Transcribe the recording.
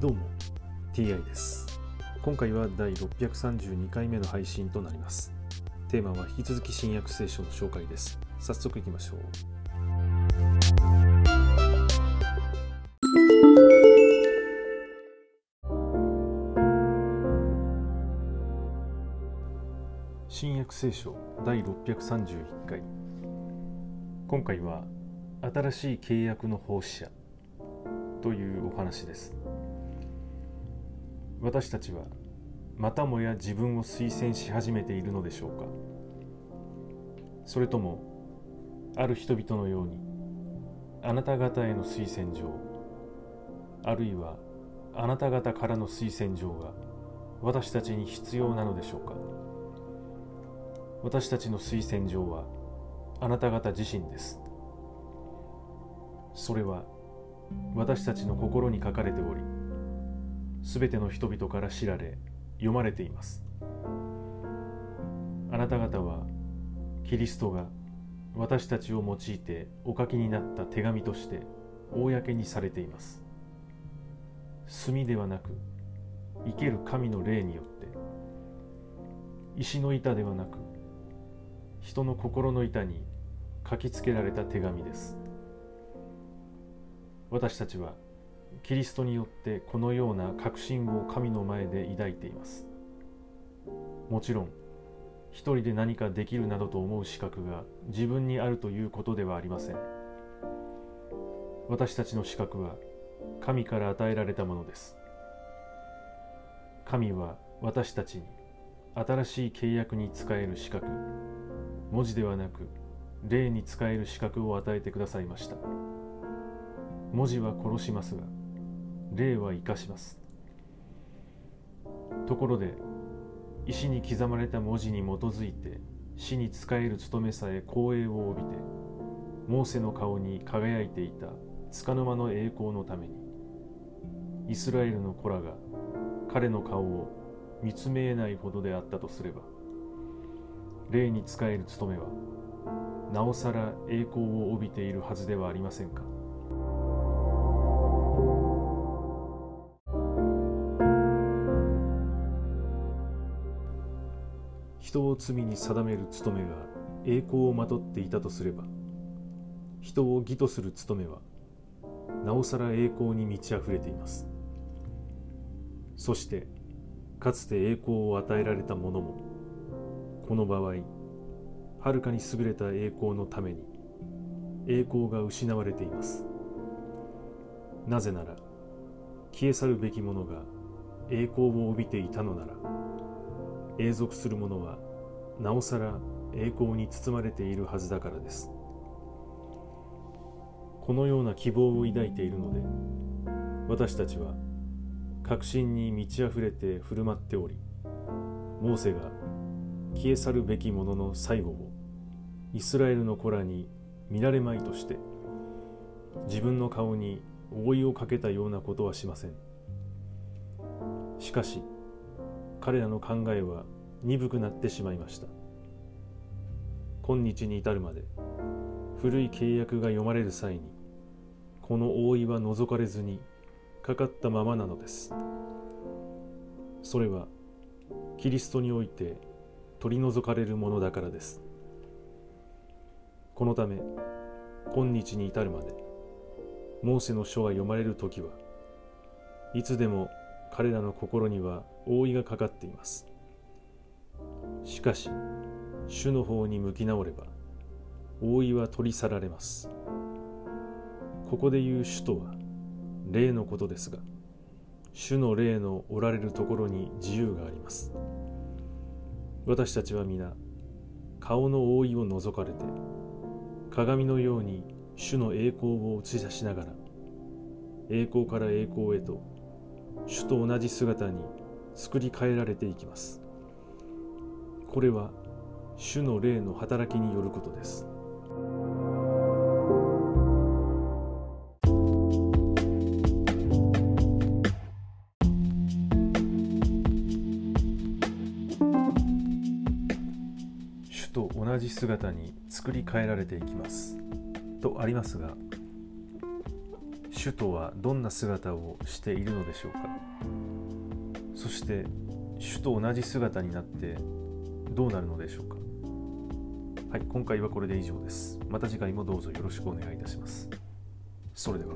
どうも TI です。今回は第632回目の配信となります。テーマは引き続き新約聖書の紹介です。早速いきましょう。新約聖書第631回。今回は新しい契約の奉仕者というお話です。私たちはまたもや自分を推薦し始めているのでしょうか？それともある人々のようにあなた方への推薦状あるいはあなた方からの推薦状が私たちに必要なのでしょうか？私たちの推薦状はあなた方自身です。それは私たちの心に書かれておりすべての人々から知られ読まれています。あなた方はキリストが私たちを用いてお書きになった手紙として公にされています。墨ではなく生ける神の霊によって石の板ではなく人の心の板に書きつけられた手紙です。私たちはキリストによってこのような確信を神の前で抱いています。もちろん一人で何かできるなどと思う資格が自分にあるということではありません。私たちの資格は神から与えられたものです。神は私たちに新しい契約に使える資格文字ではなく霊に使える資格を与えてくださいました。文字は殺しますが霊は生かします。ところで石に刻まれた文字に基づいて死に仕える務めさえ光栄を帯びてモーセの顔に輝いていた束の間の栄光のためにイスラエルの子らが彼の顔を見つめえないほどであったとすれば霊に仕える務めはなおさら栄光を帯びているはずではありませんか。人を罪に定める務めが栄光をまとっていたとすれば人を義とする務めはなおさら栄光に満ち溢れています。そしてかつて栄光を与えられた者もこの場合はるかに優れた栄光のために栄光が失われています。なぜなら消え去るべきものが栄光を帯びていたのなら永続するものはなおさら栄光に包まれているはずだからです。このような希望を抱いているので私たちは確信に満ち溢れて振る舞っておりモーセが消え去るべきものの最後をイスラエルの子らに見られまいとして自分の顔に覆いをかけたようなことはしません。しかし彼らの考えは鈍くなってしまいました。今日に至るまで古い契約が読まれる際にこの覆いは除かれずにかかったままなのです。それはキリストにおいて取り除かれるものだからです。このため今日に至るまでモーセの書が読まれる時はいつでも彼らの心には覆いがかかっています。しかし主の方に向き直れば覆いは取り去られます。ここで言う主とは霊のことですが主の霊のおられるところに自由があります。私たちは皆顔の覆いを覗かれて鏡のように主の栄光を映し出しながら栄光から栄光へと主と同じ姿に作り変えられていきます。これは主の霊の働きによることです。主と同じ姿に作り変えられていきます。とありますが主とはどんな姿をしているのでしょうか。そして主と同じ姿になってどうなるのでしょうか？はい今回はこれで以上です。また次回もどうぞよろしくお願いいたします。それでは。